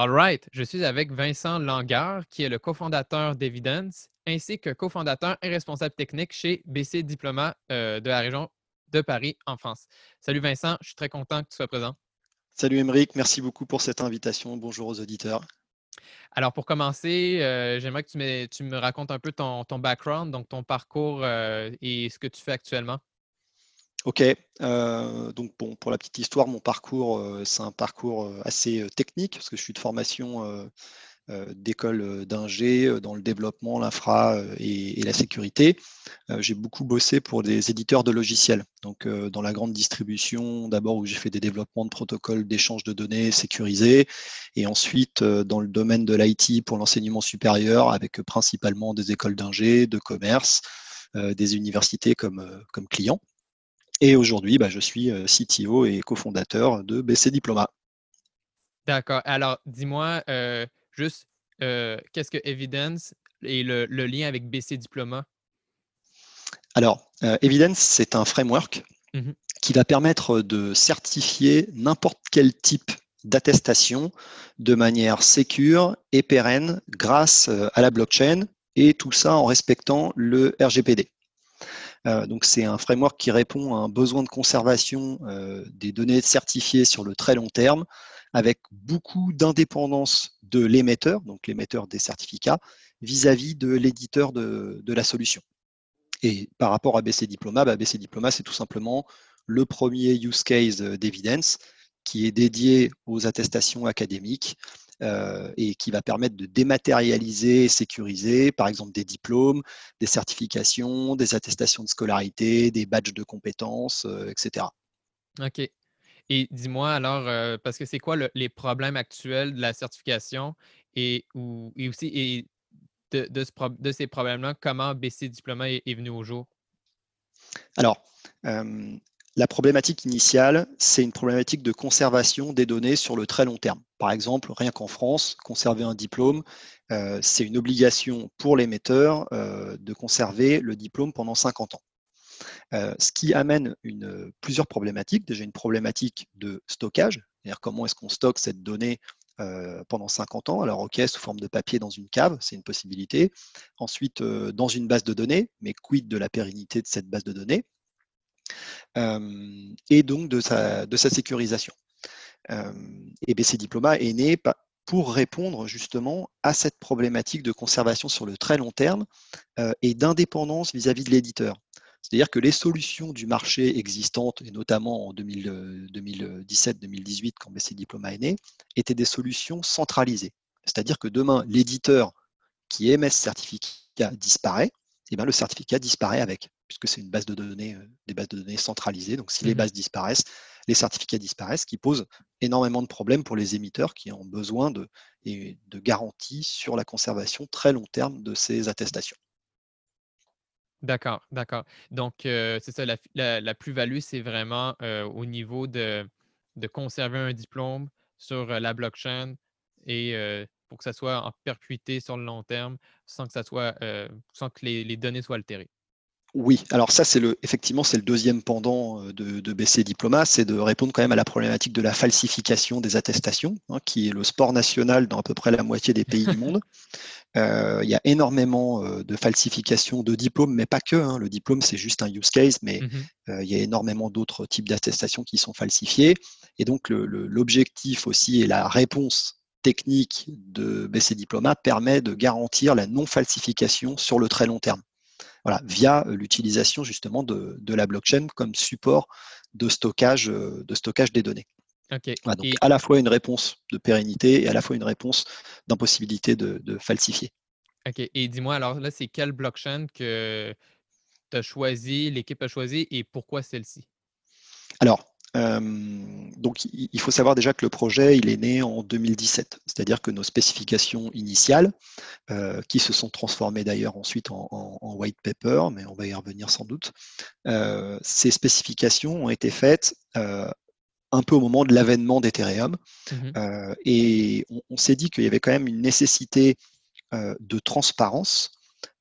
All right, je suis avec Vincent Langueur, qui est le cofondateur d'Evidence ainsi que cofondateur et responsable technique chez BC Diploma euh, de la région de Paris en France. Salut Vincent, je suis très content que tu sois présent. Salut Émeric, merci beaucoup pour cette invitation. Bonjour aux auditeurs. Alors pour commencer, euh, j'aimerais que tu me, racontes un peu ton, background, donc ton parcours euh, et ce que tu fais actuellement. Ok, donc bon, pour la petite histoire, mon parcours, c'est un parcours assez technique parce que je suis de formation euh, d'école euh, d'ingé euh, dans le développement, l'infra et, la sécurité. j'ai beaucoup bossé pour des éditeurs de logiciels, donc dans la grande distribution, d'abord où j'ai fait des développements de protocoles d'échange de données sécurisés, et ensuite dans le domaine de l'IT pour l'enseignement supérieur, avec principalement des écoles d'ingé, de commerce, des universités comme clients. Et aujourd'hui, bah, je suis CTO et cofondateur de BC Diploma. D'accord. Alors, dis-moi, Juste, euh, qu'est-ce que Evidence et le, lien avec BC Diploma? Alors, euh, Evidence, c'est un framework mmh qui va permettre de certifier n'importe quel type d'attestation de manière sécure et pérenne grâce euh, à la blockchain et tout ça en respectant le RGPD. Donc c'est un framework qui répond à un besoin de conservation des données certifiées sur le très long terme avec beaucoup d'indépendance de l'émetteur, donc l'émetteur des certificats, vis-à-vis de l'éditeur de, la solution. Et par rapport à BC Diploma, bah, BC Diploma, c'est tout simplement le premier use case d'Evidence qui est dédié aux attestations académiques euh, et qui va permettre de dématérialiser et sécuriser, par exemple, des diplômes, des certifications, des attestations de scolarité, des badges de compétences, euh, etc. OK. Et dis-moi alors, euh, parce que c'est quoi les problèmes actuels de la certification et, aussi et de, ces problèmes-là, comment BC Diploma est, venu au jour? Alors, la problématique initiale, c'est une problématique de conservation des données sur le très long terme. Par exemple, rien qu'en France, conserver un diplôme, euh, c'est une obligation pour l'émetteur euh, de conserver le diplôme pendant 50 ans. Euh, ce qui amène plusieurs problématiques. Déjà une problématique de stockage, c'est-à-dire comment est-ce qu'on stocke cette donnée pendant 50 ans. Alors, OK, sous forme de papier dans une cave, c'est une possibilité. Ensuite, dans une base de données, mais quid de la pérennité de cette base de données? Et donc de sa, sécurisation. et BC Diploma est né pour répondre justement à cette problématique de conservation sur le très long terme et d'indépendance vis-à-vis de l'éditeur. C'est-à-dire que les solutions du marché existantes, et notamment en 2017-2018, quand BC Diploma est né, étaient des solutions centralisées. C'est-à-dire que demain, l'éditeur qui émet ce certificat disparaît, et bien le certificat disparaît avec, puisque c'est une base de données, euh, des bases de données centralisées. Donc si les mmh bases disparaissent, les certificats disparaissent, ce qui pose énormément de problèmes pour les émetteurs qui ont besoin de, de garanties sur la conservation très long terme de ces attestations. D'accord, d'accord. Donc, c'est ça, la, plus-value, c'est vraiment au niveau de, de conserver un diplôme sur la blockchain et pour que ça soit en perpétuité sur le long terme sans que ça soit sans que les, données soient altérées. Oui, alors ça, c'est le, effectivement, c'est le deuxième pendant de, de BC Diploma, c'est de répondre quand même à la problématique de la falsification des attestations, hein, qui est le sport national dans à peu près la moitié des pays du monde. Euh, il y a énormément euh, de falsification de diplômes, mais pas que. Hein. Le diplôme, c'est juste un use case, mais mmh euh, il y a énormément d'autres types d'attestations qui sont falsifiées. Et donc, l'objectif aussi et la réponse technique de BC Diploma permet de garantir la non-falsification sur le très long terme. Voilà, via l'utilisation justement de, la blockchain comme support de stockage, de stockage des données donc à la fois une réponse de pérennité et à la fois une réponse d'impossibilité de, falsifier. OK. Et dis-moi, alors là, c'est quelle blockchain que tu as choisi, l'équipe a choisi et pourquoi celle-ci? Alors, donc il faut savoir déjà que le projet, il est né en 2017. C'est-à-dire que nos spécifications initiales, euh, qui se sont transformées d'ailleurs ensuite en, white paper, mais on va y revenir sans doute, euh, ces spécifications ont été faites euh, un peu au moment de l'avènement d'Ethereum. Mmh euh, et on, s'est dit qu'il y avait quand même une nécessité euh, de transparence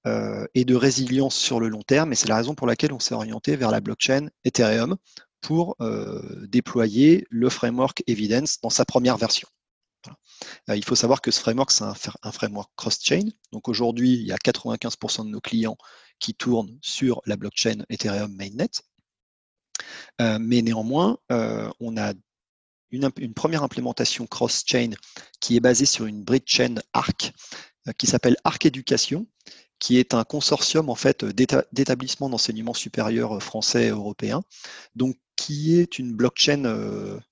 euh, et de résilience sur le long terme. Et c'est la raison pour laquelle on s'est orienté vers la blockchain Ethereum pour déployer le framework Evidence dans sa première version. il faut savoir que ce framework, c'est un, framework cross-chain. Donc aujourd'hui, il y a 95% de nos clients qui tournent sur la blockchain Ethereum Mainnet. Euh, mais néanmoins, euh, on a une, première implémentation cross-chain qui est basée sur une bridge chain ARC euh, qui s'appelle ARC Éducation, qui est un consortium en fait d'établissements d'enseignement supérieur français et européens, donc qui est une blockchain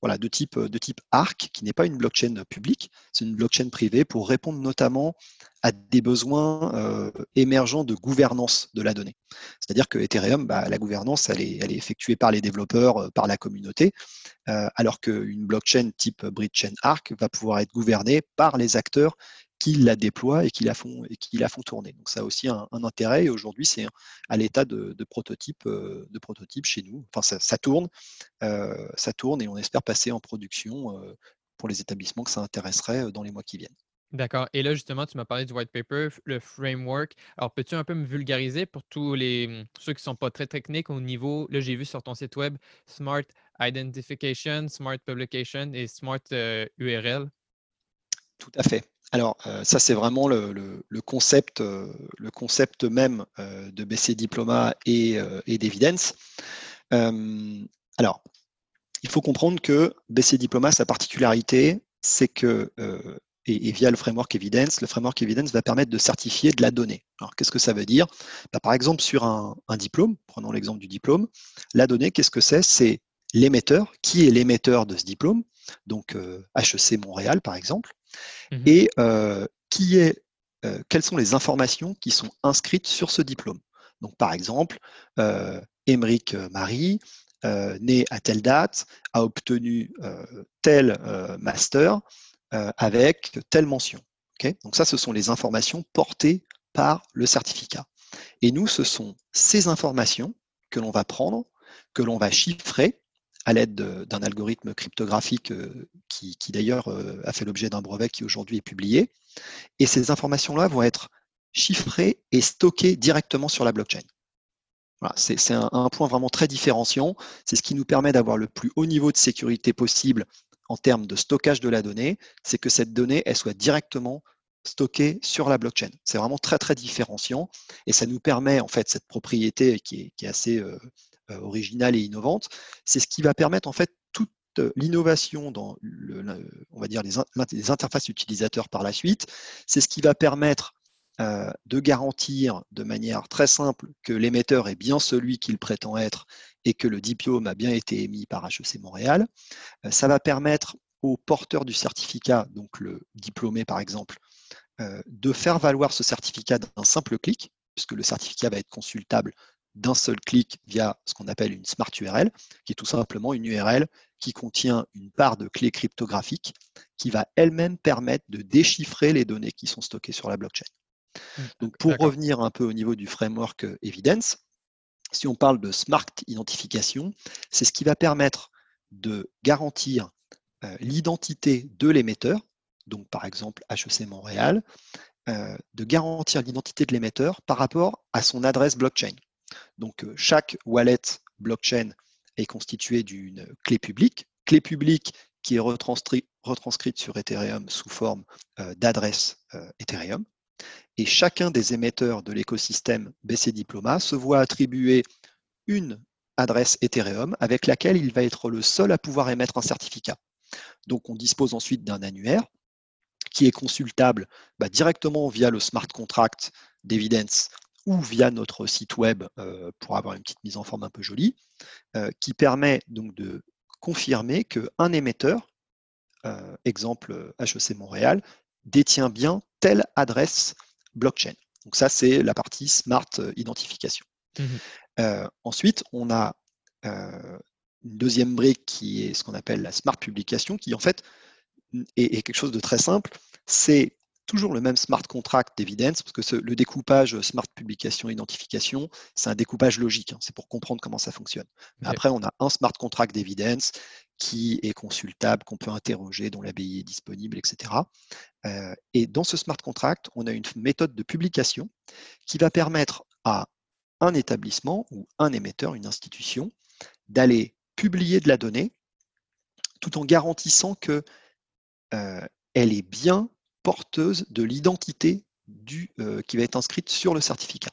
voilà, de, type, de type ARC, qui n'est pas une blockchain publique, c'est une blockchain privée pour répondre notamment à des besoins euh, émergents de gouvernance de la donnée. C'est-à-dire que Ethereum, bah, la gouvernance, elle est, effectuée par les développeurs, euh, par la communauté, euh, alors qu'une blockchain type Bridge Arc va pouvoir être gouvernée par les acteurs qui la déploient et qui la font, tourner. Donc ça a aussi un, intérêt et aujourd'hui c'est à l'état de, prototype, de prototype chez nous. Enfin ça, tourne, ça tourne et on espère passer en production pour les établissements que ça intéresserait dans les mois qui viennent. D'accord. Et là, justement, tu m'as parlé du white paper, le framework. Alors, peux-tu un peu me vulgariser pour tous les mmh, ceux qui ne sont pas très techniques au niveau, là, j'ai vu sur ton site web, Smart Identification, Smart Publication et Smart URL. Tout à fait. Alors, ça, c'est vraiment le, concept, euh, le concept même de BC Diploma et, et d'Evidence. alors, il faut comprendre que BC Diploma, sa particularité, c'est que et, via le framework Evidence, le framework Evidence va permettre de certifier de la donnée. Alors, qu'est-ce que ça veut dire? Bah, Par exemple, sur un, diplôme, prenons l'exemple du diplôme, la donnée, qu'est-ce que c'est? C'est l'émetteur. Qui est l'émetteur de ce diplôme? Donc, HEC euh, Montréal, par exemple. Mmh et euh, qui est, euh, quelles sont les informations qui sont inscrites sur ce diplôme? Donc, par exemple, Émeric Marie, né à telle date, a obtenu tel master, euh, avec telle mention. Donc ça, ce sont les informations portées par le certificat. Et nous, ce sont ces informations que l'on va prendre, que l'on va chiffrer à l'aide d'un algorithme cryptographique euh, qui, d'ailleurs euh, a fait l'objet d'un brevet qui aujourd'hui est publié. Et ces informations-là vont être chiffrées et stockées directement sur la blockchain. c'est un, un, point vraiment très différenciant. C'est ce qui nous permet d'avoir le plus haut niveau de sécurité possible en termes de stockage de la donnée, c'est que cette donnée, elle soit directement stockée sur la blockchain. C'est vraiment très, très différenciant et ça nous permet, en fait, cette propriété qui est, assez euh, euh, originale et innovante, c'est ce qui va permettre, en fait, toute l'innovation dans, on va dire, les, interfaces utilisateurs par la suite. C'est ce qui va permettre euh, de garantir de manière très simple que l'émetteur est bien celui qu'il prétend être et que le diplôme a bien été émis par HEC Montréal. Euh, ça va permettre au porteur du certificat, donc le diplômé par exemple, euh, de faire valoir ce certificat d'un simple clic, puisque le certificat va être consultable d'un seul clic via ce qu'on appelle une Smart URL, qui est tout simplement une URL qui contient une part de clé cryptographique qui va elle-même permettre de déchiffrer les données qui sont stockées sur la blockchain. Mmh, Donc pour revenir un peu au niveau du framework euh, Evidence, si on parle de Smart Identification, c'est ce qui va permettre de garantir euh, l'identité de l'émetteur, donc par exemple HEC Montréal, euh, de garantir l'identité de l'émetteur par rapport à son adresse blockchain. Donc euh, chaque wallet blockchain est constitué d'une clé publique, clé publique qui est retranscrite sur Ethereum sous forme d'adresse Ethereum. Et chacun des émetteurs de l'écosystème BC Diploma se voit attribuer une adresse Ethereum avec laquelle il va être le seul à pouvoir émettre un certificat. Donc on dispose ensuite d'un annuaire qui est consultable bah, directement via le smart contract d'Evidence ou via notre site web euh, pour avoir une petite mise en forme un peu jolie, euh, qui permet donc de confirmer qu'un émetteur, euh, exemple HEC Montréal, détient bien telle adresse blockchain. Donc ça, c'est la partie smart identification. Mmh ensuite, on a une deuxième brique qui est ce qu'on appelle la smart publication, qui en fait est, quelque chose de très simple. C'est toujours le même smart contract d'evidence, parce que le découpage smart publication identification, c'est un découpage logique. Hein, c'est pour comprendre comment ça fonctionne. Après, on a un smart contract d'evidence qui est consultable, qu'on peut interroger, dont l'ABI est disponible, etc. Euh, et dans ce smart contract, on a une méthode de publication qui va permettre à un établissement ou un émetteur, une institution, d'aller publier de la donnée tout en garantissant qu'elle euh, est bien porteuse de l'identité euh, qui va être inscrite sur le certificat.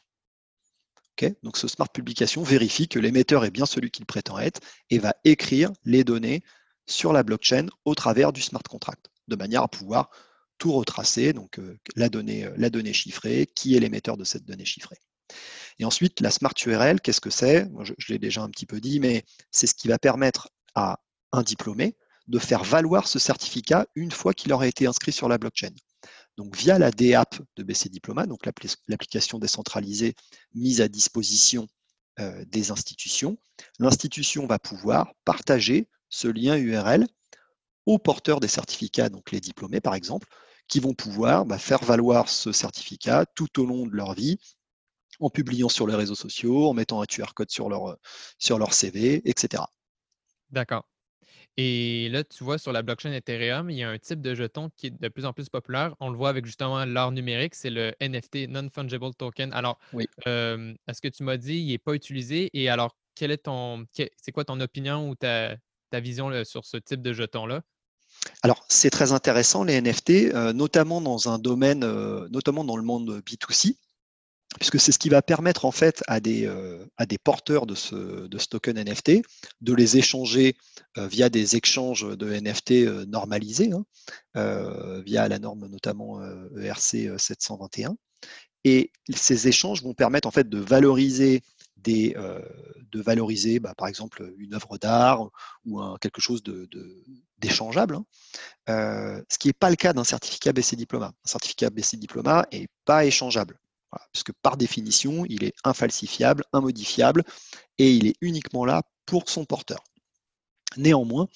Donc ce smart publication vérifie que l'émetteur est bien celui qu'il prétend être et va écrire les données sur la blockchain au travers du smart contract, de manière à pouvoir tout retracer, donc euh, donnée, la donnée chiffrée, qui est l'émetteur de cette donnée chiffrée. Et ensuite, la Smart URL, qu'est-ce que c'est? Je, l'ai déjà un petit peu dit, mais c'est ce qui va permettre à un diplômé de faire valoir ce certificat une fois qu'il aura été inscrit sur la blockchain. Donc via la DApp de BC Diploma, donc l'application décentralisée mise à disposition euh, des institutions, l'institution va pouvoir partager ce lien URL aux porteurs des certificats, donc les diplômés par exemple, qui vont pouvoir bah, faire valoir ce certificat tout au long de leur vie en publiant sur les réseaux sociaux, en mettant un QR code sur leur, sur leur CV, etc. D'accord. Et là, tu vois, sur la blockchain Ethereum, il y a un type de jeton qui est de plus en plus populaire. On le voit avec justement l'art numérique, c'est le NFT, Non-Fungible Token. Alors, oui. est-ce que tu m'as dit il n'est pas utilisé? Et alors, quel est ton, c'est quoi ton opinion ou ta, ta vision sur ce type de jeton-là? Alors, c'est très intéressant, les NFT, notamment dans un domaine, notamment dans le monde B2C puisque c'est ce qui va permettre en fait à des, euh, porteurs de ce, token NFT de les échanger euh, via des échanges de NFT euh, normalisés, hein, via la norme notamment ERC e 721. Et ces échanges vont permettre en fait de valoriser des, de valoriser bah, par exemple une œuvre d'art ou quelque chose d'échangeable, hein. ce qui n'est pas le cas d'un certificat BC Diploma. Un certificat BC Diploma n'est pas échangeable parce que par définition, il est infalsifiable, immodifiable, et il est uniquement là pour son porteur. Néanmoins,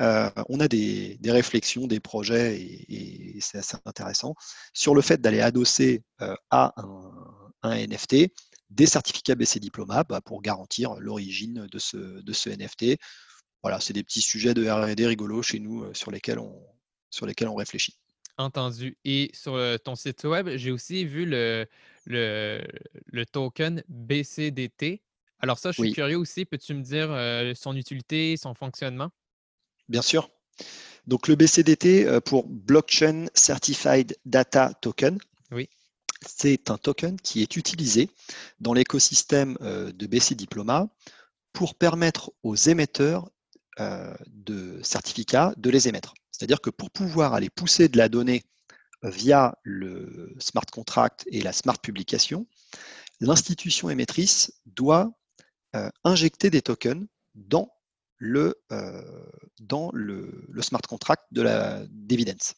euh, on a des, réflexions, des projets, et, c'est assez intéressant, sur le fait d'aller adosser euh, à un, NFT des certificats BC Diploma bah, pour garantir l'origine de ce, de ce NFT. Voilà, c'est des petits sujets de RD rigolos chez nous euh, sur lesquels on, sur lesquels on réfléchit. Entendu. Et sur ton site web, j'ai aussi vu le, le, token BCDT. Alors ça, je suis curieux aussi. Peux-tu me dire euh, son utilité, son fonctionnement? Bien sûr. Donc le BCDT euh, pour Blockchain Certified Data Token. Oui. C'est un token qui est utilisé dans l'écosystème euh, de BC Diploma pour permettre aux émetteurs de certificats de les émettre. C'est-à-dire que pour pouvoir aller pousser de la donnée via le smart contract et la smart publication, l'institution émettrice doit euh, injecter des tokens dans le, euh, dans le, smart contract de la d'évidence.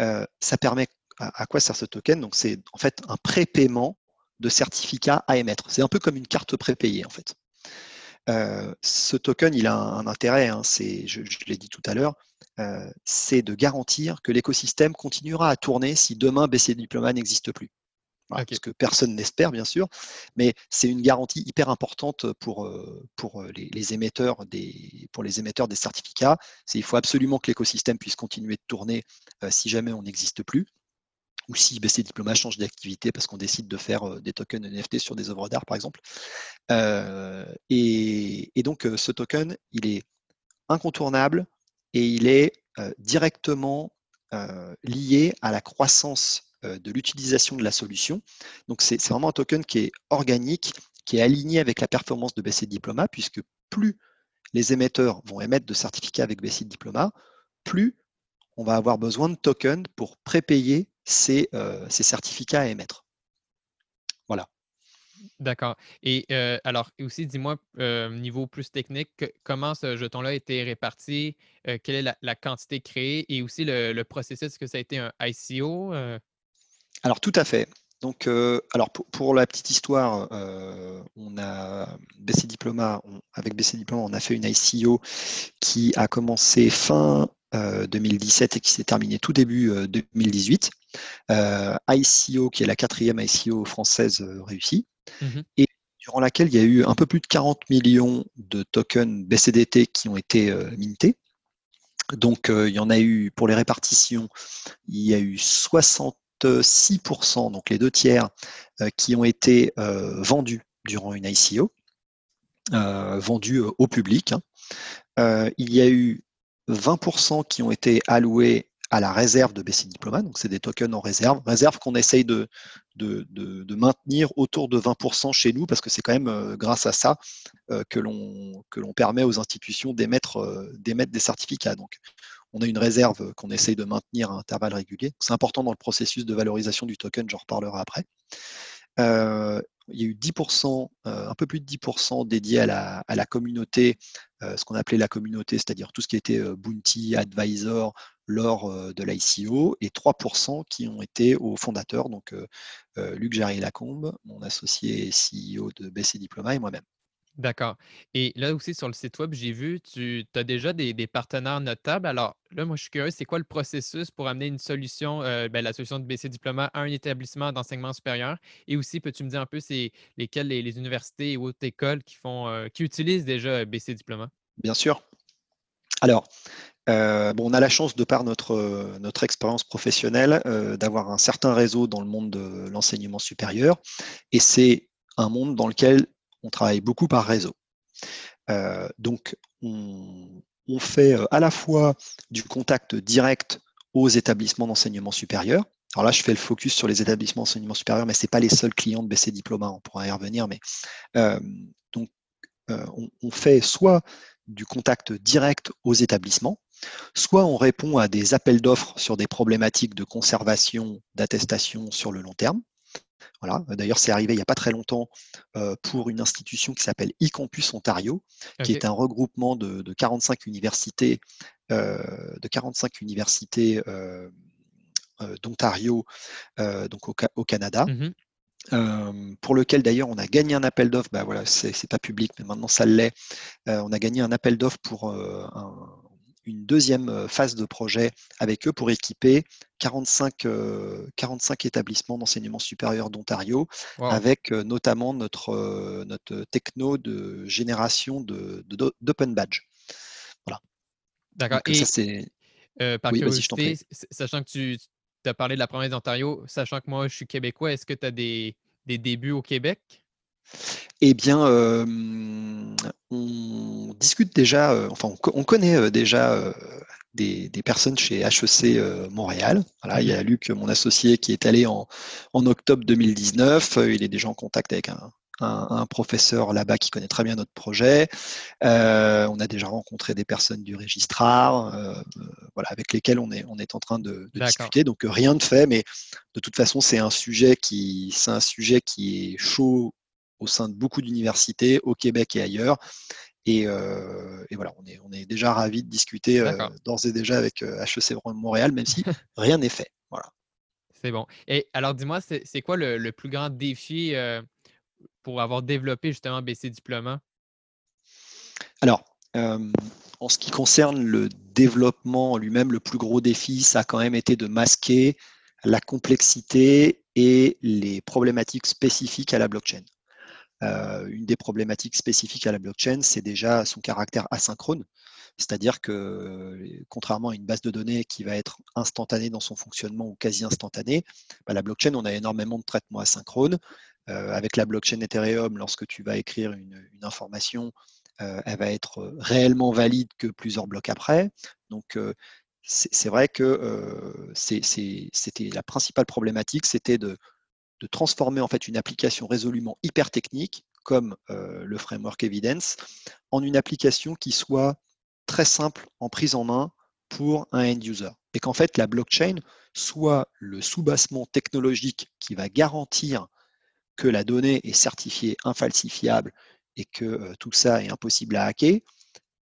Euh, ça permet à, quoi sert ce token? Donc c'est en fait un prépaiement de certificats à émettre. C'est un peu comme une carte prépayée en fait. Euh, ce token, il a un, intérêt, hein, je, l'ai dit tout à l'heure, euh, c'est de garantir que l'écosystème continuera à tourner si demain BC Diploma n'existe plus. Ce que personne n'espère, bien sûr, mais c'est une garantie hyper importante pour, euh, pour, les, émetteurs des, pour les émetteurs des certificats. Il faut absolument que l'écosystème puisse continuer de tourner si jamais on n'existe plus ou si BC Diploma change d'activité parce qu'on décide de faire des tokens NFT sur des œuvres d'art, par exemple. et, donc, ce token, il est incontournable et il est directement lié à la croissance de l'utilisation de la solution. Donc, c'est vraiment un token qui est organique, qui est aligné avec la performance de BC Diploma, puisque plus les émetteurs vont émettre de certificats avec BC Diploma, plus on va avoir besoin de tokens pour prépayer ces, euh, ces certificats à émettre. Voilà. D'accord. Et euh, alors, aussi, dis-moi, euh, niveau plus technique, comment ce jeton-là a été réparti, quelle est la, quantité créée et aussi le, processus, est-ce que ça a été un ICO? Alors, tout à fait. Donc, alors pour, la petite histoire, on a BC Diploma, avec BC Diploma, on a fait une ICO qui a commencé fin 2017 et qui s'est terminée tout début 2018. ICO, qui est la quatrième ICO française réussie, mmh et durant laquelle il y a eu un peu plus de 40 millions de tokens BCDT qui ont été mintés. Donc, il y en a eu, pour les répartitions, il y a eu 66%, donc les deux tiers, qui ont été vendus durant une ICO, vendus au public. Hein. il y a eu 20% qui ont été alloués à la réserve de BC Diploma, donc c'est des tokens en réserve, réserve qu'on essaye de, de, maintenir autour de 20% chez nous, parce que c'est quand même euh, grâce à ça euh, que l'on permet aux institutions d'émettre euh, des certificats. Donc on a une réserve qu'on essaye de maintenir à intervalles réguliers. C'est important dans le processus de valorisation du token, j'en reparlerai après il y a eu 10%, un peu plus de 10% dédiés à la, communauté, ce qu'on appelait la communauté, c'est-à-dire tout ce qui était Bounty, Advisor lors de l'ICO, et 3% qui ont été aux fondateurs, donc Luc Jarry-Lacombe, mon associé CEO de BC Diploma et moi-même. D'accord. Et là aussi, sur le site web, j'ai vu, tu as déjà des, partenaires notables. Alors là, moi, je suis curieux, c'est quoi le processus pour amener une solution, euh, ben, la solution de BC Diploma à un établissement d'enseignement supérieur? Et aussi, peux-tu me dire un peu c'est lesquelles les, universités ou autres écoles qui font, euh, qui utilisent déjà BC Diploma? Bien sûr. Alors, euh, bon, on a la chance, de par notre, notre expérience professionnelle, d'avoir un certain réseau dans le monde de l'enseignement supérieur. Et c'est un monde dans lequel on travaille beaucoup par réseau. Euh, donc, on, fait euh, à la fois du contact direct aux établissements d'enseignement supérieur. Alors là, je fais le focus sur les établissements d'enseignement supérieur, mais ce n'est pas les seuls clients de BC Diploma, on pourra y revenir. Mais, euh, donc, on, fait soit du contact direct aux établissements, soit on répond à des appels d'offres sur des problématiques de conservation, d'attestation sur le long terme. Voilà. D'ailleurs, c'est arrivé il n'y a pas très longtemps euh, pour une institution qui s'appelle eCampus Ontario, qui est un regroupement de, 45 universités, euh, de 45 universités euh, d'Ontario, donc au, Canada. Mmh pour lequel d'ailleurs on a gagné un appel d'offres, bah voilà, c'est pas public, mais maintenant ça l'est. on a gagné un appel d'offres pour un, une deuxième euh, phase de projet avec eux pour équiper 45, 45 euh, établissements d'enseignement supérieur d'Ontario, avec euh, notamment notre, notre techno de génération d'open badge. Voilà. D'accord. Et ça, c'est. par curiosité, sachant que tu as parlé de la province d'Ontario, sachant que moi, je suis québécois, est-ce que tu as des, des débuts au Québec? Eh bien, on discute déjà, enfin, on, connaît déjà des, personnes chez HEC Montréal. Voilà, il y a Luc, mon associé, qui est allé en, octobre 2019. Il est déjà en contact avec un, professeur là-bas qui connaît très bien notre projet. on a déjà rencontré des personnes du registrar, voilà, avec lesquelles on est, on est en train de, discuter. Donc rien de fait, mais de toute façon, c'est un sujet qui, c'est un sujet qui est chaud au sein de beaucoup d'universités au Québec et ailleurs. Et, euh, voilà, on est, on est déjà ravis de discuter euh, d'ores et déjà avec HEC euh, Montréal, même si rien n'est fait. Voilà. C'est bon. Et alors, dis-moi, c'est quoi le, plus grand défi euh, pour avoir développé justement BC Diploma? Alors, en ce qui concerne le développement lui-même, le plus gros défi, ça a quand même été de masquer la complexité et les problématiques spécifiques à la blockchain. Euh, une des problématiques spécifiques à la blockchain, c'est déjà son caractère asynchrone. C'est-à-dire que, contrairement à une base de données qui va être instantanée dans son fonctionnement ou quasi instantanée, bah, la blockchain, on a énormément de traitements asynchrones. Euh, avec la blockchain Ethereum, lorsque tu vas écrire une, information, euh, elle va être réellement valide que plusieurs blocs après. Donc, c'est vrai que c'était la principale problématique, c'était de, de transformer en fait une application résolument hyper technique comme euh, le framework Evidence en une application qui soit très simple en prise en main pour un end user. Et qu'en fait la blockchain soit le soubassement technologique qui va garantir que la donnée est certifiée infalsifiable et que euh, tout ça est impossible à hacker.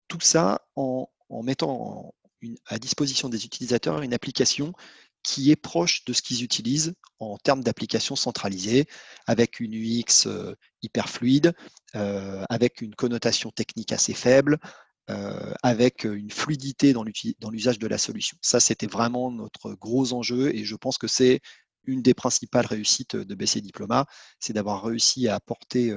Tout ça en, mettant à disposition des utilisateurs une application qui est proche de ce qu'ils utilisent en termes d'application centralisée, avec une UX euh, hyper fluide, euh, avec une connotation technique assez faible, euh, avec une fluidité dans l'usage de la solution. Ça, c'était vraiment notre gros enjeu et je pense que c'est une des principales réussites de BC Diploma, c'est d'avoir réussi à apporter,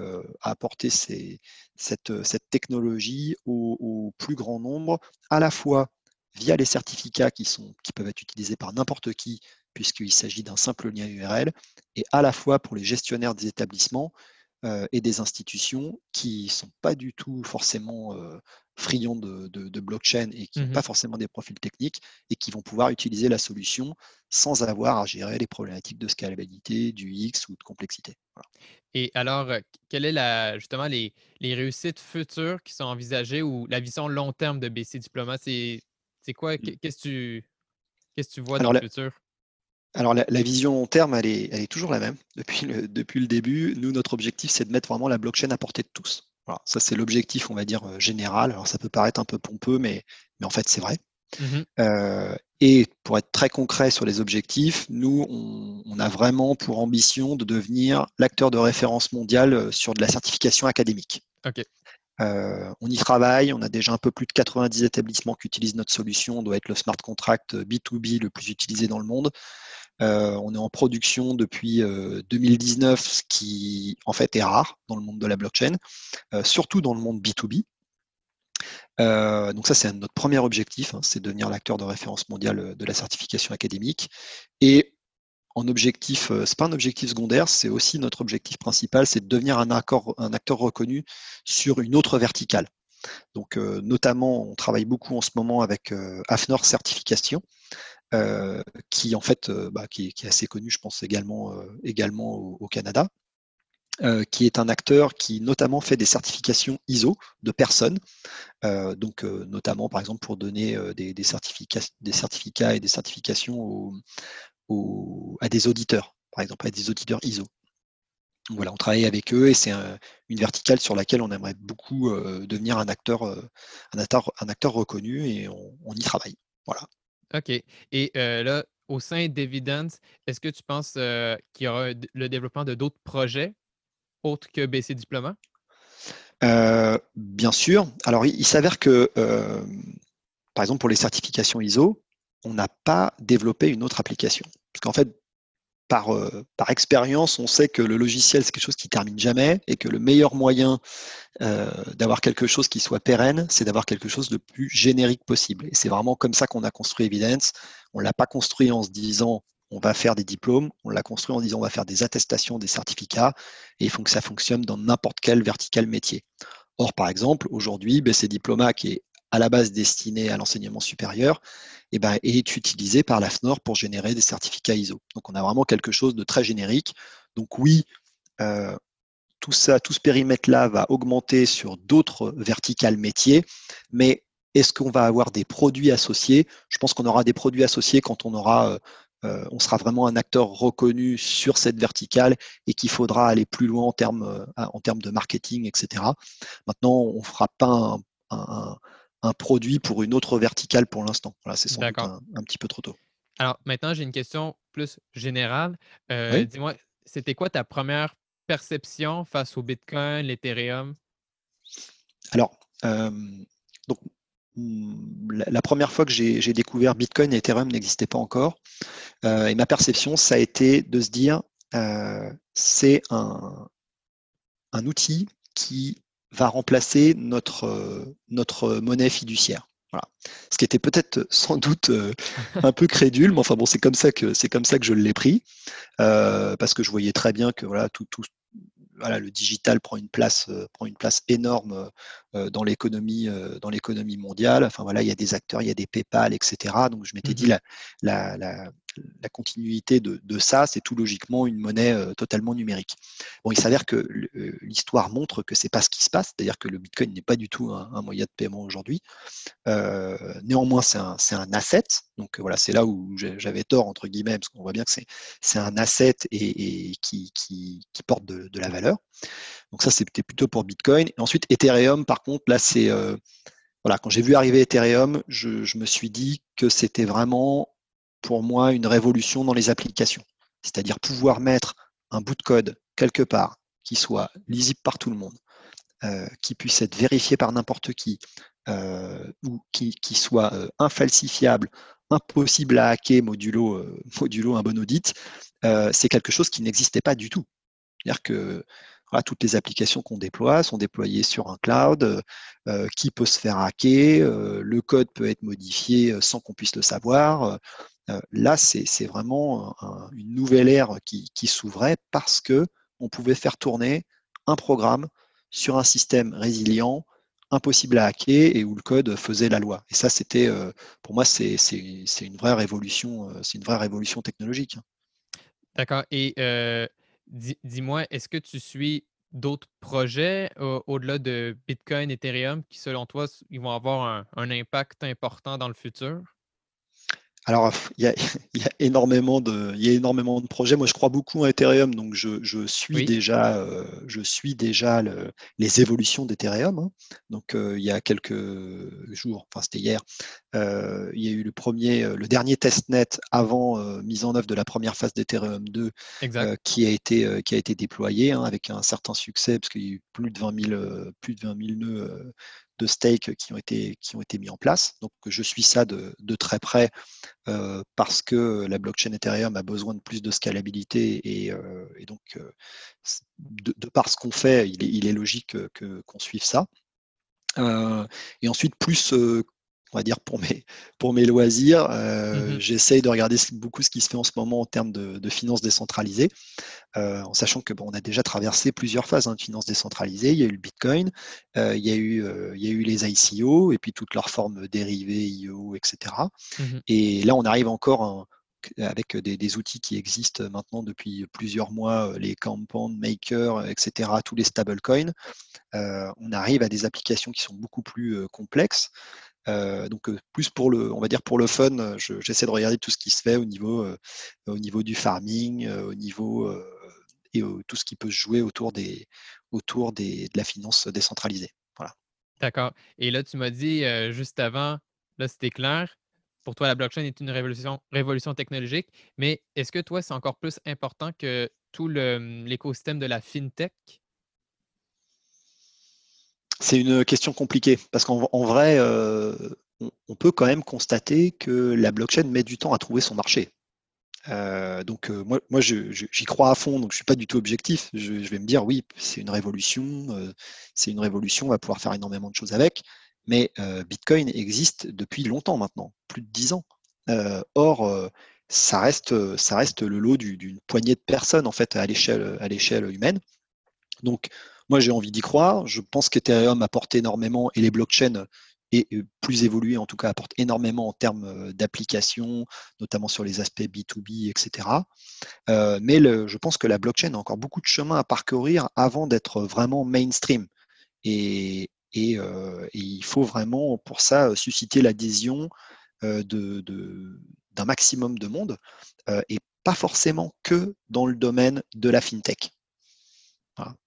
cette, technologie au, plus grand nombre, à la fois via les certificats qui, sont, qui peuvent être utilisés par n'importe qui, puisqu'il s'agit d'un simple lien URL, et à la fois pour les gestionnaires des établissements euh, et des institutions qui ne sont pas du tout forcément euh, friands de, blockchain et qui n'ont mmh pas forcément des profils techniques et qui vont pouvoir utiliser la solution sans avoir à gérer les problématiques de scalabilité, du X ou de complexité. Et alors, euh, quelle est la, justement les, les, réussites futures qui sont envisagées ou la vision long terme de BC Diploma? C'est c'est quoi? Mmh. Qu'est-ce que tu, qu'est-ce que tu vois dans le futur? Alors la, vision long terme, elle est, elle est toujours la même depuis le, depuis le début. Nous, notre objectif, c'est de mettre vraiment la blockchain à portée de tous. Voilà, ça, c'est l'objectif, on va dire, euh, général. Alors ça peut paraître un peu pompeux, mais, mais en fait, c'est vrai. Mmh euh, et pour être très concret sur les objectifs, nous, on, on, a vraiment pour ambition de devenir l'acteur de référence mondial euh, sur de la certification académique. Euh, on y travaille, on a déjà un peu plus de 90 établissements qui utilisent notre solution, on doit être le smart contract B2B le plus utilisé dans le monde. Euh, on est en production depuis 2019, euh, ce qui en fait est rare dans le monde de la blockchain, surtout dans le monde B2B. donc ça, c'est notre premier objectif, hein, c'est devenir l'acteur de référence mondiale de la certification académique. En objectif, euh, c'est pas un objectif secondaire, c'est aussi notre objectif principal, c'est de devenir un, un acteur reconnu sur une autre verticale. Donc, euh, notamment, on travaille beaucoup en ce moment avec euh, AFNOR Certification, qui en fait, bah, qui, est assez connu, je pense également, également au, Canada, qui est un acteur qui notamment fait des certifications ISO de personnes, donc notamment par exemple pour donner des, certificats, des certificats et des certifications aux, à des auditeurs, par exemple, à des auditeurs ISO. voilà, on travaille avec eux et c'est une verticale sur laquelle on aimerait beaucoup euh, devenir un acteur, euh, un acteur, un acteur reconnu et on, y travaille. Voilà. OK. Et euh, là, au sein d'Evidence, est-ce que tu penses qu'il y aura le développement de d'autres projets autres que BC Diploma? bien sûr. Alors, il s'avère que, par exemple, pour les certifications ISO, on n'a pas développé une autre application. Parce qu'en fait, par, euh, expérience, on sait que le logiciel, c'est quelque chose qui termine jamais et que le meilleur moyen euh, d'avoir quelque chose qui soit pérenne, c'est d'avoir quelque chose de plus générique possible. Et c'est vraiment comme ça qu'on a construit Evidence. On ne l'a pas construit en se disant on va faire des diplômes, on l'a construit en disant on va faire des attestations, des certificats, et il faut que ça fonctionne dans n'importe quel vertical métier. Or, par exemple, aujourd'hui, ben, c'est Diploma qui est à la base destiné à l'enseignement supérieur, eh ben, est utilisé par l'AFNOR pour générer des certificats ISO. Donc on a vraiment quelque chose de très générique. Donc oui, euh, tout ça, tout ce périmètre-là va augmenter sur d'autres verticales métiers, mais est-ce qu'on va avoir des produits associés? Je pense qu'on aura des produits associés quand on aura euh, euh, on sera vraiment un acteur reconnu sur cette verticale et qu'il faudra aller plus loin en termes, en termes de marketing, etc. Maintenant, on ne fera pas un produit pour une autre verticale pour l'instant. Voilà, c'est sans doute un, petit peu trop tôt. Alors maintenant, j'ai une question plus générale. Euh, dis-moi, c'était quoi ta première perception face au Bitcoin, l'Ethereum? Alors, donc, mmh, la, première fois que j'ai découvert Bitcoin et Ethereum n'existait pas encore. et ma perception, ça a été de se dire, c'est un, un outil qui va remplacer notre, notre monnaie fiduciaire. Voilà. Ce qui était peut-être sans doute un peu crédule, mais enfin bon, c'est comme ça que c'est comme ça que je l'ai pris, parce que je voyais très bien que voilà tout, tout, voilà, le digital prend une place, euh, prend une place énorme euh, dans l'économie, euh, dans l'économie mondiale. Enfin voilà, il y a des acteurs, il y a des PayPal, etc. Donc je m'étais dit mmh la, la, la, continuité de, ça, c'est tout logiquement une monnaie totalement numérique. Bon, il s'avère que l'histoire montre que c'est pas ce qui se passe, c'est-à-dire que le Bitcoin n'est pas du tout un, moyen de paiement aujourd'hui. néanmoins, c'est un, asset. Donc voilà, c'est là où j'avais tort entre guillemets, parce qu'on voit bien que c'est un asset et, qui, porte de, la valeur. Donc ça, c'était plutôt pour Bitcoin. Ensuite, Ethereum, par contre, là, c'est... Euh, voilà, quand j'ai vu arriver Ethereum, je, me suis dit que c'était vraiment, pour moi, une révolution dans les applications. C'est-à-dire pouvoir mettre un bout de code quelque part qui soit lisible par tout le monde, euh, qui puisse être vérifié par n'importe qui, euh, ou qui, soit infalsifiable, impossible à hacker modulo, un bon audit, c'est quelque chose qui n'existait pas du tout. C'est-à-dire que toutes les applications qu'on déploie sont déployées sur un cloud euh, euh, qui peut se faire hacker, euh, le code peut être modifié sans qu'on puisse le savoir. Là, c'est vraiment une nouvelle ère qui, s'ouvrait parce que on pouvait faire tourner un programme sur un système résilient, impossible à hacker et où le code faisait la loi. Et ça, c'était, pour moi, c'est une vraie révolution, c'est une vraie révolution technologique. D'accord. Et Dis-moi, est-ce que tu suis d'autres projets au-delà de Bitcoin, Ethereum, qui selon toi, vont avoir un impact important dans le futur? Alors, il y, a, énormément de, il y a énormément de projets. Moi, je crois beaucoup à Ethereum, donc je, suis déjà, euh, je suis déjà les évolutions d'Ethereum. Hein. Donc, euh, il y a quelques jours, enfin c'était hier, euh, il y a eu le premier, le dernier testnet avant mise en œuvre de la première phase d'Ethereum 2 qui a été qui a été déployé hein, avec un certain succès parce qu'il y a eu plus de 20 000 plus de 20 000 nœuds de stake qui ont été, qui ont été mis en place. Donc je suis ça de, très près euh, parce que la blockchain Ethereum a besoin de plus de scalabilité et, euh, donc euh, de, par ce qu'on fait, il est, logique que, qu'on suive ça. et ensuite, plus on va dire pour mes, pour mes loisirs. Euh, mmh j'essaye de regarder beaucoup ce qui se fait en ce moment en termes de, finances décentralisées, euh, en sachant que bon, on a déjà traversé plusieurs phases hein, de finances décentralisées. Il y a eu le Bitcoin, euh, il, y a eu, il y a eu les ICO et puis toutes leurs formes dérivées, IO, etc. Mmh et là, on arrive encore avec des, des, outils qui existent maintenant depuis plusieurs mois, les Compound Maker, etc., tous les stablecoins. on arrive à des applications qui sont beaucoup plus complexes. Euh, donc euh, plus pour le, on va dire pour le fun, euh, j'essaie de regarder tout ce qui se fait au niveau, au niveau du farming, au niveau et tout ce qui peut se jouer autour des, autour des, de la finance décentralisée. Voilà. D'accord. Et là, tu m'as dit juste avant, là c'était clair. Pour toi, la blockchain est une révolution, révolution technologique, mais est-ce que toi, c'est encore plus important que tout l'écosystème de la fintech? C'est une question compliquée parce qu'en vrai, euh, on, peut quand même constater que la blockchain met du temps à trouver son marché. Euh, donc euh, moi, moi j'y crois à fond, donc je suis pas du tout objectif. Je, vais me dire oui, c'est une révolution, c'est une révolution, on va pouvoir faire énormément de choses avec. Mais Bitcoin existe depuis longtemps maintenant, plus de dix ans. or, ça reste, ça reste le lot d'une poignée de personnes en fait à l'échelle humaine. Donc moi, j'ai envie d'y croire. Je pense qu'Ethereum apporte énormément et les blockchains et plus évoluées en tout cas apportent énormément en termes d'application, notamment sur les aspects B2B, etc. mais je pense que la blockchain a encore beaucoup de chemin à parcourir avant d'être vraiment mainstream. Et, il faut vraiment pour ça susciter l'adhésion d'un maximum de monde et pas forcément que dans le domaine de la fintech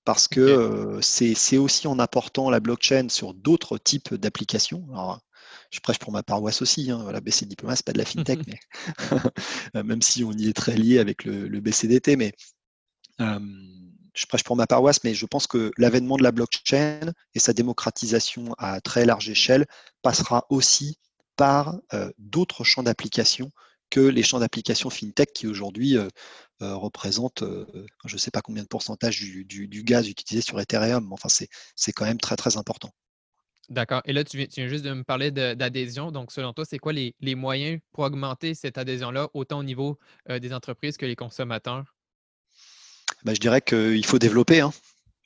parce que c'est aussi en apportant la blockchain sur d'autres types d'applications. je prêche pour ma paroisse aussi. Hein, voilà, BC Diploma, c'est pas de la fintech, mais même si on y est très lié avec le, BCDT, mais je prêche pour ma paroisse, mais je pense que l'avènement de la blockchain et sa démocratisation à très large échelle passera aussi par d'autres champs d'application que les champs d'application fintech qui aujourd'hui représentent je ne sais pas combien de pourcentage du, du, gaz utilisé sur Ethereum, mais enfin c'est quand même très très important. D'accord. Et là, tu viens, juste de me parler d'adhésion. Donc, selon toi, c'est quoi les, moyens pour augmenter cette adhésion-là, autant au niveau des entreprises que les consommateurs? Bah, je dirais qu'il faut développer. Hein.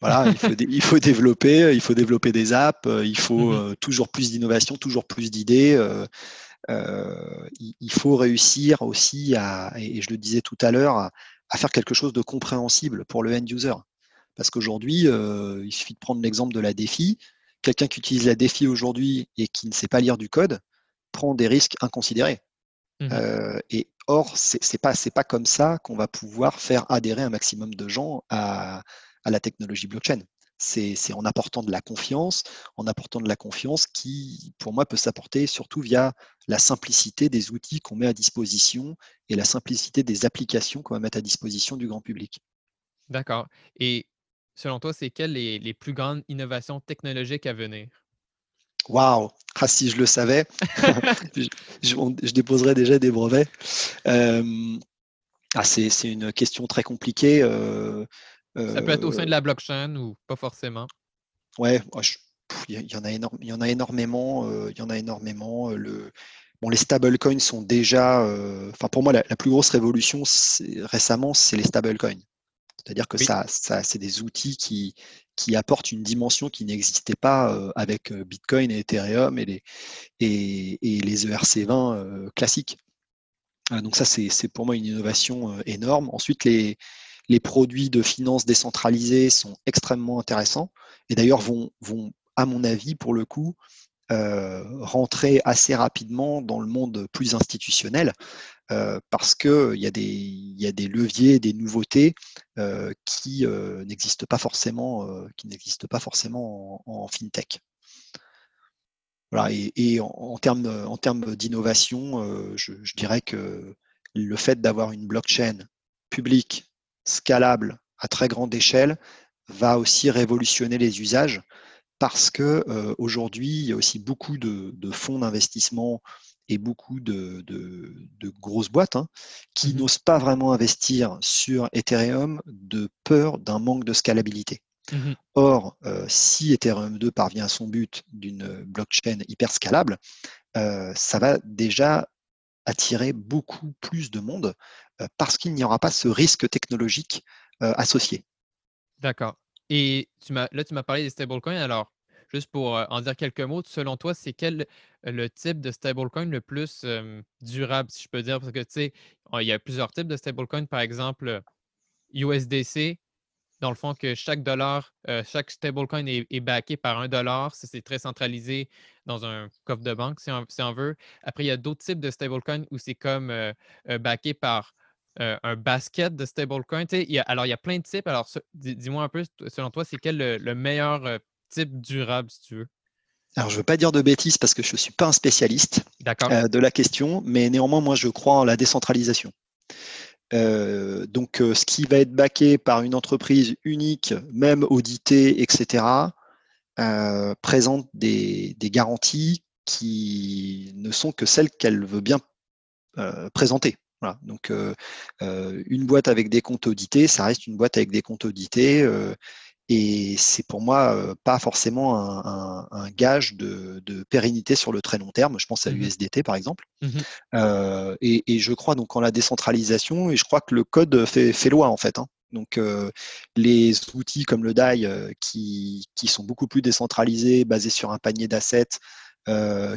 Voilà, il faut, il faut, développer, il faut développer des apps, il faut mmh toujours plus d'innovation, toujours plus d'idées. Il faut réussir aussi à, et je le disais tout à l'heure, à, faire quelque chose de compréhensible pour le end user. Parce qu'aujourd'hui, il suffit de prendre l'exemple de la défi. Quelqu'un qui utilise la défi aujourd'hui et qui ne sait pas lire du code prend des risques inconsidérés. Mmh et or, c'est n'est pas, pas comme ça qu'on va pouvoir faire adhérer un maximum de gens à, la technologie blockchain. C'est en apportant de la confiance, en apportant de la confiance qui, pour moi, peut s'apporter surtout via la simplicité des outils qu'on met à disposition et la simplicité des applications qu'on va mettre à disposition du grand public. D'accord. Et selon toi, c'est quelles les, les plus grandes innovations technologiques à venir? Waouh ah, si je le savais, je, déposerais déjà des brevets. Euh, ah, c'est une question très compliquée. Euh, ça peut être au sein de la blockchain ou pas forcément. Ouais, il y, en a il y en a énormément. il y en a énormément. Le, bon, les stablecoins sont déjà. Enfin, pour moi, la, la, plus grosse révolution récemment, c'est les stablecoins. C'est-à-dire que ça, ça c'est des outils qui, qui apportent une dimension qui n'existait pas euh, avec euh, Bitcoin et Ethereum et les, et, les ERC20 euh, classiques. donc ça, c'est pour moi une innovation énorme. Ensuite, les, les produits de finances décentralisées sont extrêmement intéressants et d'ailleurs vont, vont, à mon avis, pour le coup, rentrer assez rapidement dans le monde plus institutionnel parce qu'il y, a des, y a des leviers, des nouveautés qui n'existent pas forcément, qui n'existent pas forcément en, fintech. Voilà, et, en, termes, en termes d'innovation, je, dirais que le fait d'avoir une blockchain publique, scalable, à très grande échelle, va aussi révolutionner les usages parce que aujourd'hui, il y a aussi beaucoup de, de fonds d'investissement et beaucoup de, grosses boîtes hein, qui mmh n'osent pas vraiment investir sur Ethereum de peur d'un manque de scalabilité. Mmh Or, euh, si Ethereum 2 parvient à son but d'une blockchain hyper scalable, euh, ça va déjà attirer beaucoup plus de monde euh, parce qu'il n'y aura pas ce risque technologique associé. D'accord. Et tu là, tu m'as parlé des stablecoins. Alors, Juste pour en dire quelques mots, selon toi, c'est quel le type de stablecoin le plus durable, si je peux dire? Parce que, tu sais, il y a plusieurs types de stablecoin. Par exemple, USDC, dans le fond, que chaque dollar, chaque stablecoin est, est backé par un dollar. C'est très centralisé dans un coffre de banque, si on, veut. Après, il y a d'autres types de stablecoin où c'est comme backé par un basket de stablecoin. alors, il y a plein de types. Alors, dis-moi un peu, selon toi, c'est quel le meilleur type durable, si tu veux? Alors, je ne veux pas dire de bêtises parce que je ne suis pas un spécialiste euh, de la question, mais néanmoins, moi, je crois en la décentralisation. Euh, donc, euh, ce qui va être baqué par une entreprise unique, même auditée, etc., présente des, garanties qui ne sont que celles qu'elle veut bien présenter. Donc, une boîte avec des comptes audités, ça reste une boîte avec des comptes audités. Et c'est pour moi pas forcément un, gage de, pérennité sur le très long terme. Je pense à mmh l'USDT par exemple. Mmh et, je crois donc en la décentralisation et je crois que le code fait, loi en fait. Hein. Donc les outils comme le DAI qui, sont beaucoup plus décentralisés, basés sur un panier d'assets,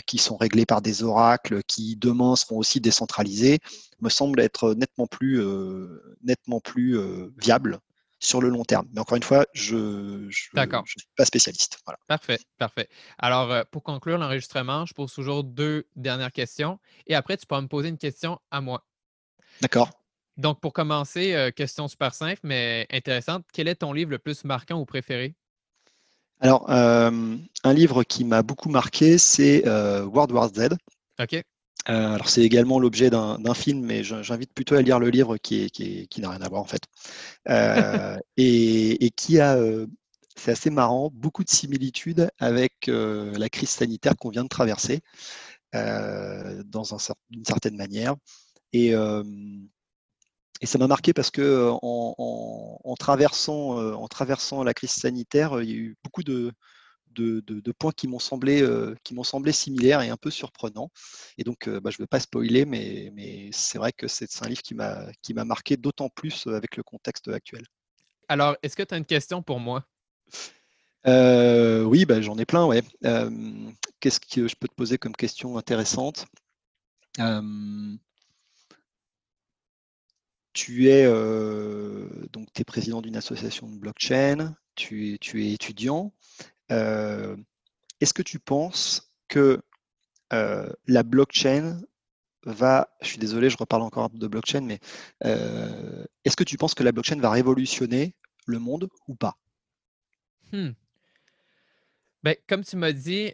qui sont réglés par des oracles, qui demain seront aussi décentralisés, me semblent être nettement plus, nettement plus viables sur le long terme. Mais encore une fois, je ne suis pas spécialiste. Parfait, parfait. Alors, euh, pour conclure l'enregistrement, je pose toujours deux dernières questions et après, tu pourras me poser une question à moi. D'accord. Donc, pour commencer, euh, question super simple, mais intéressante. Quel est ton livre le plus marquant ou préféré? Alors, un livre qui m'a beaucoup marqué, c'est World War Z. OK. Alors, c'est également l'objet d'un film, mais j'invite plutôt à lire le livre qui, n'a rien à voir en fait. et, qui a, c'est assez marrant, beaucoup de similitudes avec la crise sanitaire qu'on vient de traverser, dans un, d'une certaine manière. Et, ça m'a marqué parce que en traversant la crise sanitaire, il y a eu beaucoup de, de, points qui m'ont semblé, qui m'ont semblé similaires et un peu surprenants. Et donc, bah, je ne veux pas spoiler, mais, mais c'est vrai que c'est un livre qui m'a, qui m'a marqué d'autant plus avec le contexte actuel. Alors, est-ce que tu as une question pour moi? Oui, bah, j'en ai plein, ouais. Qu'est-ce que je peux te poser comme question intéressante? Tu es euh, donc es président d'une association de blockchain, tu, tu es étudiant. Euh, est-ce que tu penses que euh, la blockchain va, je suis désolé, je reparle encore de blockchain, mais est-ce que tu penses que la blockchain va révolutionner le monde ou pas? Hmm. ben, Comme tu m'as dit,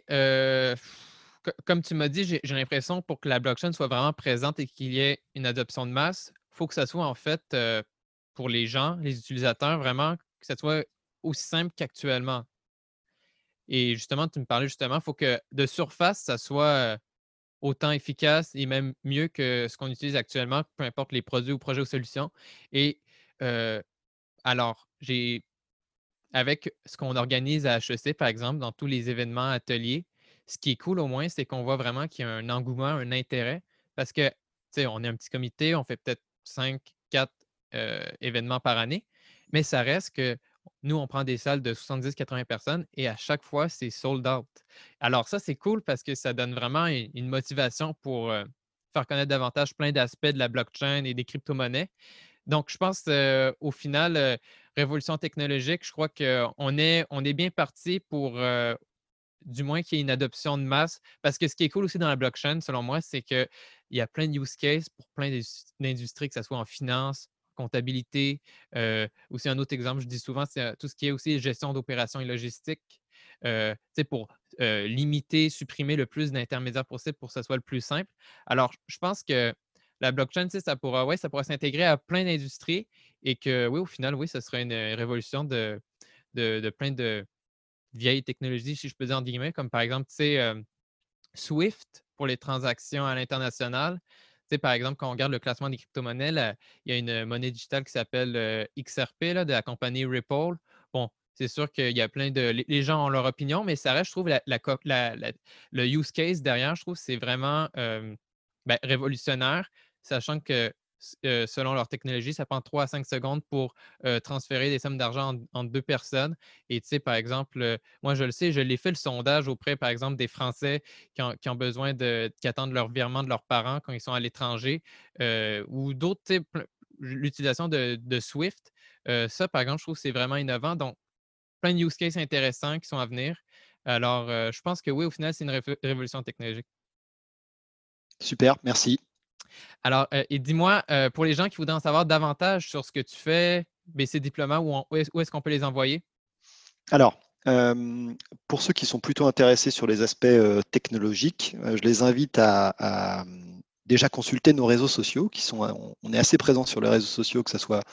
comme tu m'as dit, j'ai l'impression pour que la blockchain soit vraiment présente et qu'il y ait une adoption de masse, faut que ça soit en fait pour les gens, les utilisateurs, vraiment, que ça soit aussi simple qu'actuellement. Et justement, tu me parlais justement, il faut que de surface, ça soit autant efficace et même mieux que ce qu'on utilise actuellement, peu importe les produits ou projets ou solutions. Et alors, j'ai avec ce qu'on organise à HEC, par exemple, dans tous les événements, ateliers, ce qui est cool au moins, c'est qu'on voit vraiment qu'il y a un engouement, un intérêt, parce que, tu sais, on est un petit comité, on fait peut-être 5, 4 événements par année. Mais ça reste que nous, on prend des salles de 70-80 personnes et à chaque fois, c'est sold out. Alors ça, c'est cool parce que ça donne vraiment une, motivation pour faire connaître davantage plein d'aspects de la blockchain et des crypto-monnaies. Donc, je pense au final, révolution technologique, je crois qu'on est, on est bien parti pour du moins qu'il y ait une adoption de masse. Parce que ce qui est cool aussi dans la blockchain, selon moi, c'est qu'il y a plein de use cases pour plein d'industries, que ce soit en finance, comptabilité. Euh, aussi, un autre exemple, je dis souvent, c'est tout ce qui est aussi gestion d'opérations et logistique. Pour limiter, supprimer le plus d'intermédiaires possible pour que ce soit le plus simple. Alors, je pense que la blockchain, ça pourra, ouais, ça s'intégrer à plein d'industries et que, oui, au final, oui, ce serait une révolution de, de plein de, vieilles technologies, si je peux dire guillemets, comme par exemple, tu sais, Swift pour les transactions à l'international. Sais, par exemple, quand on regarde le classement des crypto-monnaies, il y a une monnaie digitale qui s'appelle XRP là, de la compagnie Ripple. Bon, c'est sûr qu'il y a plein de. Les gens ont leur opinion, mais ça reste, je trouve, la, le use case derrière, je trouve, c'est vraiment ben, révolutionnaire, sachant que euh, selon leur technologie, ça prend 3 à 5 secondes pour euh, transférer des sommes d'argent entre deux personnes. Et tu sais, par exemple, euh, moi, je le sais, je l'ai fait le sondage auprès, par exemple, des Français qui ont, besoin de, qui attendent leur virement de leurs parents quand ils sont à l'étranger ou d'autres types, l'utilisation de, Swift. ça, par exemple, je trouve que c'est vraiment innovant. Donc, plein de use cases intéressants qui sont à venir. Alors, je pense que oui, au final, c'est une révolution technologique. Super, merci. Alors, euh, et dis-moi, euh, pour les gens qui voudraient en savoir davantage sur ce que tu fais, BC Diploma, où, est-ce qu'on peut les envoyer? Alors, pour ceux qui sont plutôt intéressés sur les aspects euh, technologiques, je les invite à, déjà consulter nos réseaux sociaux, qui sont, on est assez présents sur les réseaux sociaux, que ce soit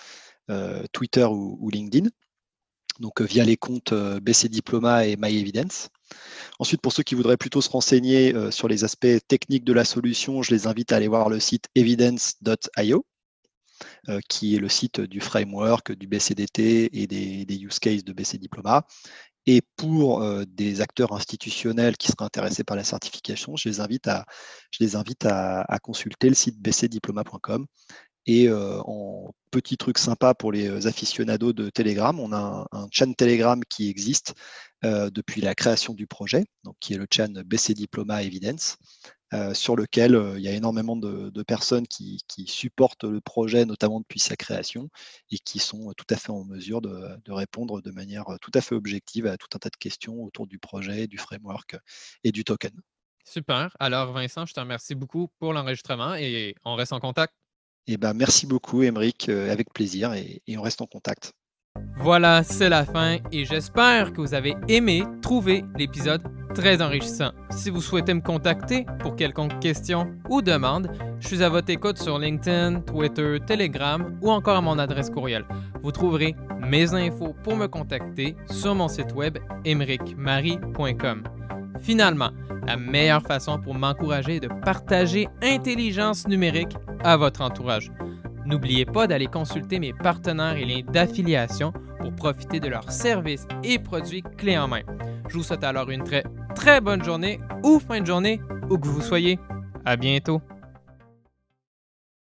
Twitter ou, LinkedIn, donc via les comptes BC Diploma et MyEvidence. Ensuite, pour ceux qui voudraient plutôt se renseigner euh, sur les aspects techniques de la solution, je les invite à aller voir le site evidence.io, euh, qui est le site du framework, du BCDT et des, use cases de BC Diploma. Et pour euh, des acteurs institutionnels qui seraient intéressés par la certification, je les invite à, je les invite à, consulter le site bcdiploma.com. Et en petit truc sympa pour les aficionados de Telegram, on a un, un Telegram qui existe euh, depuis la création du projet, donc qui est le chan BC Diploma Evidence, euh, sur lequel euh, il y a énormément de, personnes qui, supportent le projet, notamment depuis sa création, et qui sont tout à fait en mesure de, répondre de manière tout à fait objective à tout un tas de questions autour du projet, du framework et du token. Super. Alors, Vincent, je te remercie beaucoup pour l'enregistrement et on reste en contact. Eh ben, merci beaucoup, Émeric, avec plaisir, et on reste en contact. Voilà, c'est la fin et j'espère que vous avez aimé trouver l'épisode très enrichissant. Si vous souhaitez me contacter pour quelconque question ou demande, je suis à votre écoute sur LinkedIn, Twitter, Telegram ou encore à mon adresse courriel. Vous trouverez mes infos pour me contacter sur mon site web emericmarie.com. Finalement, la meilleure façon pour m'encourager est de partager intelligence numérique à votre entourage. N'oubliez pas d'aller consulter mes partenaires et liens d'affiliation pour profiter de leurs services et produits clés en main. Je vous souhaite alors une très très bonne journée ou fin de journée où que vous soyez. À bientôt.